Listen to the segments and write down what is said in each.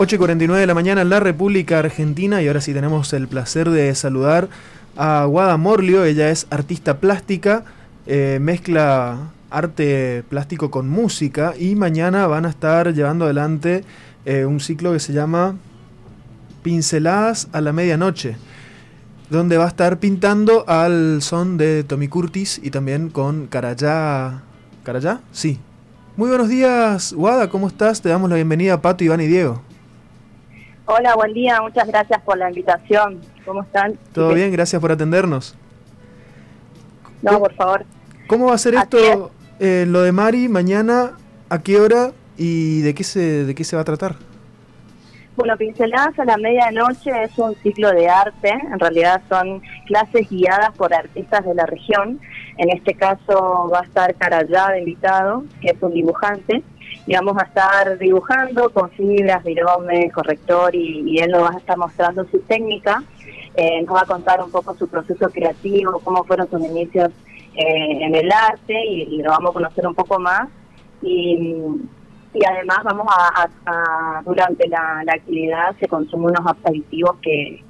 8.49 de la mañana en la República Argentina y ahora sí tenemos el placer de saludar a Guada Morlio, ella es artista plástica, eh, mezcla arte plástico con música y mañana van a estar llevando adelante eh, un ciclo que se llama Pinceladas a la Medianoche, donde va a estar pintando al son de Tommy Curtis y también con Carayá. ¿Carayá? Sí. Muy buenos días, Guada, ¿cómo estás? Te damos la bienvenida a Pato, Iván y Diego. Hola, buen día, muchas gracias por la invitación. ¿Cómo están? Todo bien, gracias por atendernos. No, por favor. ¿Cómo va a ser esto, eh, lo de Mari, mañana, a qué hora y de qué se, de qué se va a tratar? Bueno, Pinceladas a la Medianoche es un ciclo de arte, en realidad son clases guiadas por artistas de la región. En este caso va a estar Carayá de invitado, que es un dibujante, y vamos a estar dibujando con fibras, virome, corrector y, él nos va a estar mostrando su técnica, eh, nos va a contar un poco su proceso creativo, cómo fueron sus inicios eh, en el arte y, lo vamos a conocer un poco más. Y, además vamos a, durante la, actividad se consumen unos aperitivos que,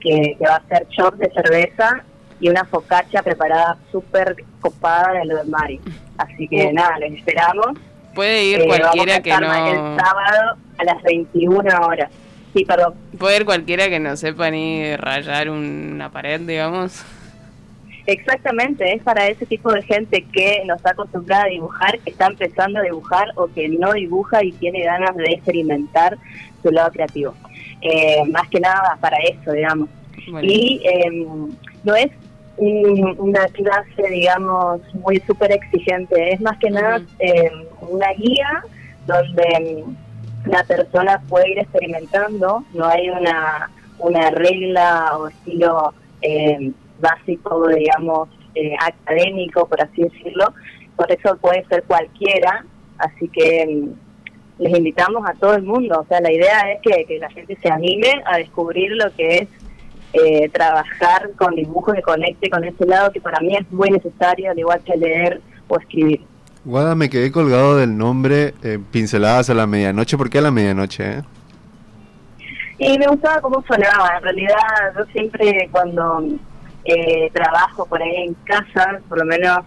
que, va a ser short de cerveza y una focaccia preparada súper copada de lo de Mari. Así que nada, les esperamos. Puede ir eh, cualquiera que no. El sábado a las 21 horas. Sí, perdón. Puede ir cualquiera que no sepa ni rayar una pared, digamos. Exactamente, es para ese tipo de gente que no está acostumbrada a dibujar, que está empezando a dibujar o que no dibuja y tiene ganas de experimentar su lado creativo. Eh, más que nada para eso, digamos. Y eh, no es una clase, digamos, muy súper exigente. Es más que nada eh, una guía donde la persona puede ir experimentando, no hay una, una regla o estilo eh, básico, digamos, eh, académico, por así decirlo. Por eso puede ser cualquiera, así que mm, les invitamos a todo el mundo. O sea, la idea es que, que la gente se anime a descubrir lo que es eh, trabajar con dibujos que conecte con ese lado que para mí es muy necesario, al igual que leer o escribir. Guada, me quedé colgado del nombre eh, Pinceladas a la Medianoche. ¿Por qué a la medianoche? Eh? Y me gustaba cómo sonaba. En realidad, yo siempre cuando eh, trabajo por ahí en casa, por lo menos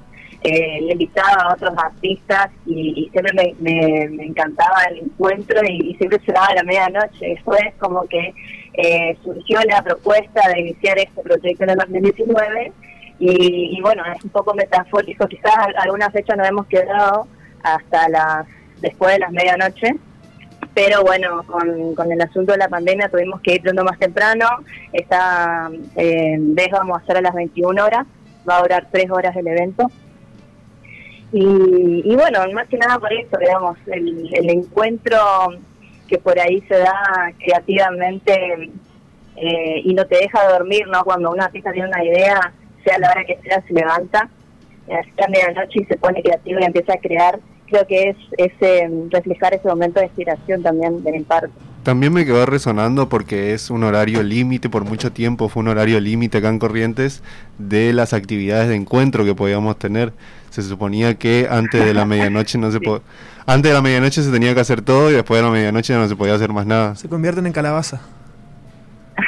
eh, le invitaba a otros artistas y, siempre me, encantaba el encuentro y, siempre se daba a la medianoche. Después como que eh, surgió la propuesta de iniciar este proyecto en el 2019 y, bueno, es un poco metafórico, quizás alguna fecha nos hemos quedado hasta las después de las medianoche, pero bueno, con, el asunto de la pandemia tuvimos que ir pronto más temprano, esta vez vamos a hacer a las 21 horas, va a durar 3 horas el evento. Y, bueno, más que nada por eso, digamos, el, el encuentro que por ahí se da creativamente eh, y no te deja dormir, ¿no? Cuando una artista tiene una idea, sea la hora que sea, se levanta, a medianoche y se pone creativo y empieza a crear. Creo que es ese reflejar ese momento de inspiración también de mi parte. También me quedó resonando porque es un horario límite, por mucho tiempo fue un horario límite acá en Corrientes de las actividades de encuentro que podíamos tener. Se suponía que antes de la medianoche no se podía antes de la medianoche se tenía que hacer todo y después de la medianoche no se podía hacer más nada. Se convierten en calabaza.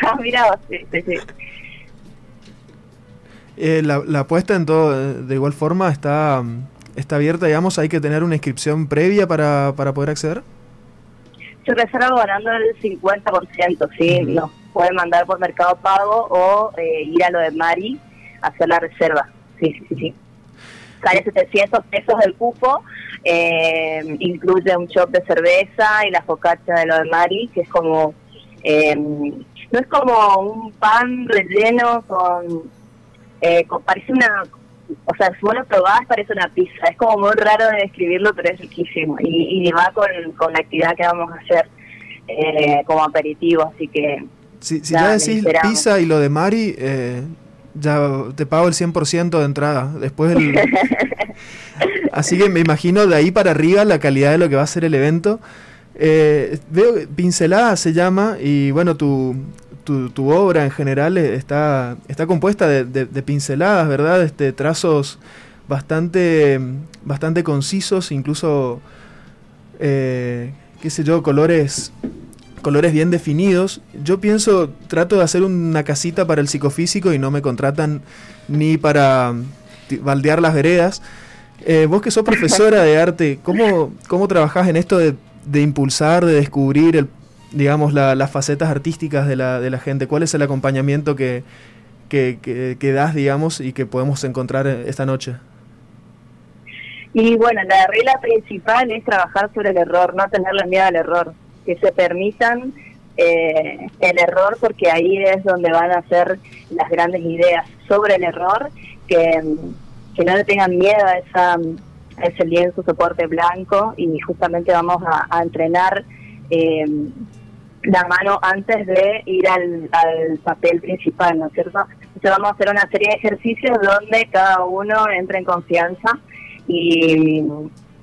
Ah, mira, sí, sí, sí. Eh, la, la apuesta en todo, de igual forma, está, está abierta, digamos, hay que tener una inscripción previa para, para poder acceder. Se reserva ganando el 50%, sí, nos pueden mandar por Mercado Pago o eh, ir a lo de Mari a hacer la reserva. Sí, sí, sí. sí. Sale 700 pesos del cupo eh, incluye un shop de cerveza y la focaccia de lo de Mari, que es como, eh, no es como un pan relleno eh, con, parece una, o sea, si vos lo probás parece una pizza, es como muy raro de describirlo, pero es riquísimo y, va con, con la actividad que vamos a hacer eh, como aperitivo, así que... Si, si ya decís pizza y lo de Mari, eh, ya te pago el 100% de entrada. Después el... Así que me imagino de ahí para arriba la calidad de lo que va a ser el evento. Eh, veo Pincelada se llama y bueno, tu, tu, obra en general está, está compuesta de, pinceladas, ¿verdad? Este, trazos bastante, bastante concisos, incluso, eh, qué sé yo, colores colores bien definidos. Yo pienso, trato de hacer una casita para el psicofísico y no me contratan ni para baldear las veredas. Eh, vos que sos profesora de arte, ¿cómo, cómo trabajás en esto de, de impulsar, de descubrir, el, digamos, la- las facetas artísticas de la, de la gente? ¿Cuál es el acompañamiento que, que, que- das, digamos, y que podemos encontrar esta noche? Y bueno, la regla principal es trabajar sobre el error, no tenerle miedo al error, que se permitan eh, el error porque ahí es donde van a ser las grandes ideas sobre el error, que, que no le tengan miedo a, esa, ese lienzo soporte blanco y justamente vamos a, a entrenar eh, la mano antes de ir al, al papel principal, ¿no es cierto? Entonces vamos a hacer una serie de ejercicios donde cada uno entre en confianza y,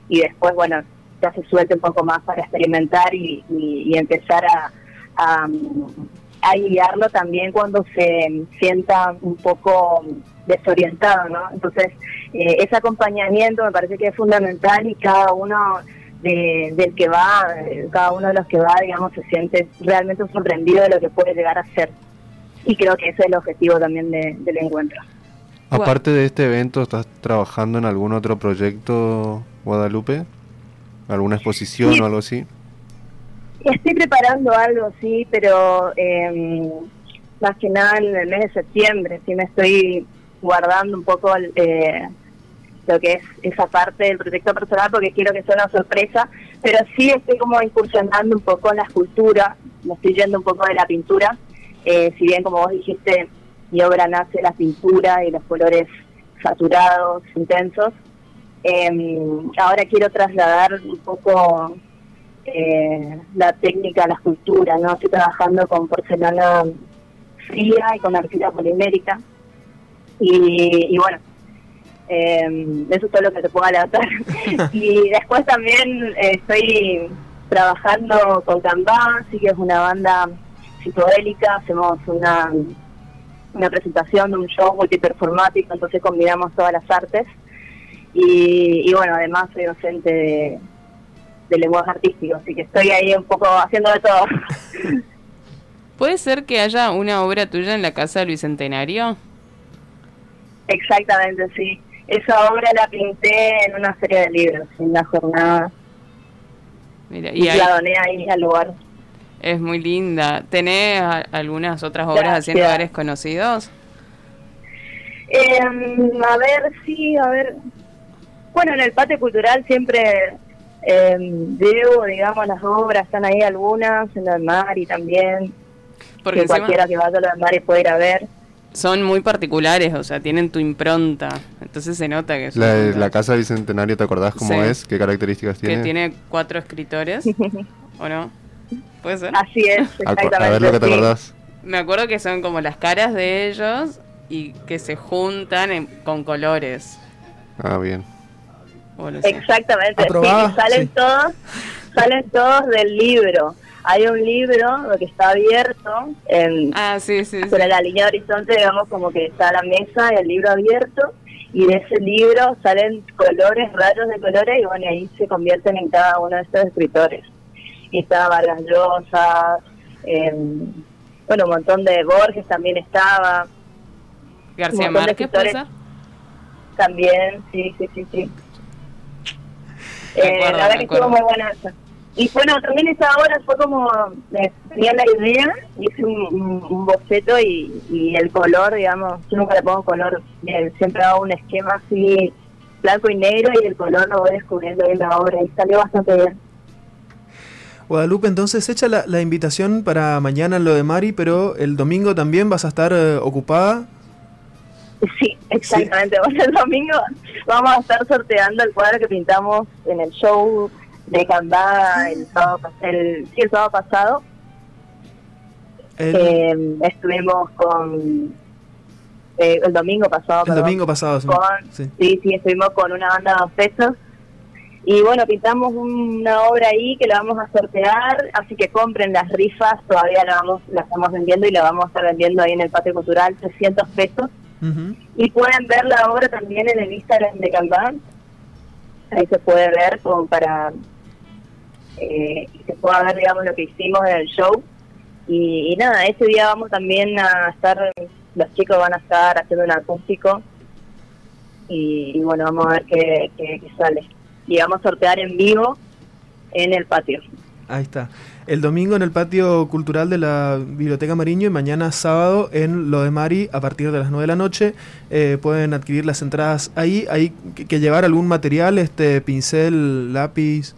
y después, bueno, ya se suelte un poco más para experimentar y, y- empezar a, a, a guiarlo también cuando se sienta un poco desorientado, ¿no? Entonces, eh, ese acompañamiento me parece que es fundamental y cada uno de- del que va, eh, cada uno de los que va, digamos, se siente realmente sorprendido de lo que puede llegar a ser. Y creo que ese es el objetivo también de- del encuentro. Aparte de este evento, ¿estás trabajando en algún otro proyecto, Guadalupe? ¿Alguna exposición Sí. o algo así? Estoy preparando algo, sí, pero eh, más que nada en el mes de septiembre, sí me estoy guardando un poco eh, lo que es esa parte del proyecto personal porque quiero que sea una sorpresa, pero sí estoy como incursionando un poco en la escultura, me estoy yendo un poco de la pintura, eh, si bien como vos dijiste, mi obra nace la pintura y los colores saturados, intensos, eh, ahora quiero trasladar un poco eh, la técnica, la escultura, ¿no? Estoy trabajando con porcelana fría y con arcilla polimérica. Y, y bueno, eh, eso es todo lo que te puedo adelantar. y después también eh, estoy trabajando con Canvas, sí que es una banda psicodélica, hacemos una, una presentación de un show multiperformático, entonces combinamos todas las artes. Y, y bueno, además soy docente de, de lenguaje artístico, así que estoy ahí un poco haciendo de todo. ¿Puede ser que haya una obra tuya en la casa del Bicentenario? Exactamente, sí. Esa obra la pinté en una serie de libros, en una jornada, Mira, y, y ahí la doné ahí al lugar. es muy linda. ¿Tenés a- algunas otras obras Gracias. lugares conocidos? Eh, a ver, sí, a ver. Bueno, en el patio cultural siempre eh, veo, digamos, las obras, están ahí algunas, en lo del Mari también, Porque que encima cualquiera que vaya a lo del Mari puede ir a ver. Son muy particulares, o sea, tienen tu impronta. Entonces se nota que, son La, la Casa Bicentenario, ¿te acordás cómo Sí. es? ¿Qué características que tiene? tiene cuatro escritores, ¿o no? ¿Puede ser? Así es, exactamente. a ver lo que te sí. acordás. Me acuerdo que son como las caras de ellos y que se juntan en- con colores. Ah, bien. Exactamente, sí, salen sí. todos, salen todos del libro. Hay un libro que está abierto en, Ah, sí, sí, sí. sobre la línea de horizonte, digamos como que está la mesa y el libro abierto, y de ese libro salen colores, rayos de colores, y bueno, ahí se convierten en cada uno de estos escritores. Y estaba Vargas Llosa, em, bueno, un montón de Borges también estaba, García Márquez, también, sí, sí, sí, sí. Eh, la verdad que estuvo muy buena esa. Y bueno, también esa obra fue como, me tenía la idea, hice un, un- un boceto y, y el color, digamos, yo nunca le pongo color, eh, siempre hago un esquema así blanco y negro y el color lo voy descubriendo en la obra y salió bastante bien. Guadalupe, entonces echa la, la invitación para mañana en lo de Mari, pero el domingo también vas a estar eh, ocupada. Sí, exactamente. Bueno, el domingo vamos a estar sorteando el cuadro que pintamos en el show de Canva el sábado, el, sí, el sábado pasado. El, Eh, estuvimos con eh, el domingo pasado. el perdón, domingo pasado. sí. con, Sí. sí. sí, estuvimos con una banda de dos pesos. Y bueno, pintamos una obra ahí que la vamos a sortear, así que compren las rifas, todavía la vamos la estamos vendiendo y la vamos a estar vendiendo ahí en el patio cultural, 300 pesos. Y pueden ver la obra también en el Instagram de Canvas. Ahí se puede ver como para eh, y se pueda ver, digamos, lo que hicimos en el show. Y, nada, ese día vamos también a estar, los chicos van a estar haciendo un acústico y, bueno, vamos a ver qué, qué, sale. Y vamos a sortear en vivo en el patio. Ahí está. El domingo en el patio cultural de la Biblioteca Mariño y mañana sábado en Lo de Mari a partir de las 9 de la noche. Eh, pueden adquirir las entradas ahí. Hay que, llevar algún material, este pincel, lápiz.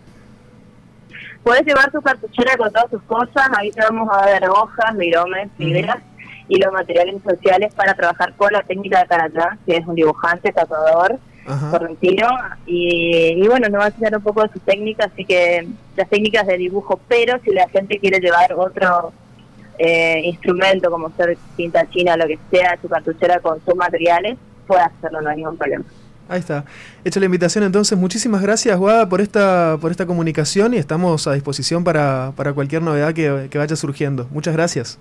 Puedes llevar tu cartuchera con todas tus cosas. Ahí te vamos a dar hojas, miromes, fibras y los materiales sociales para trabajar con la técnica de Karatá, que es un dibujante, tatuador correntino y, y, bueno, nos va a enseñar un poco de su técnica, así que las técnicas de dibujo, pero si la gente quiere llevar otro eh, instrumento como ser cinta china, lo que sea, su cartuchera con sus materiales, puede hacerlo, no hay ningún problema. Ahí está. Hecha la invitación entonces. Muchísimas gracias, Guada, por esta, por esta comunicación y estamos a disposición para, para cualquier novedad que, que vaya surgiendo. Muchas gracias.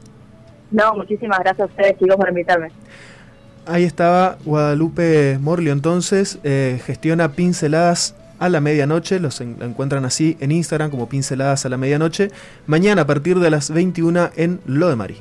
No, muchísimas gracias a ustedes, chicos, por invitarme. Ahí estaba Guadalupe Morlio entonces, eh, gestiona pinceladas a la medianoche, los encuentran así en Instagram como pinceladas a la medianoche, mañana a partir de las 21 en Lo de Mari.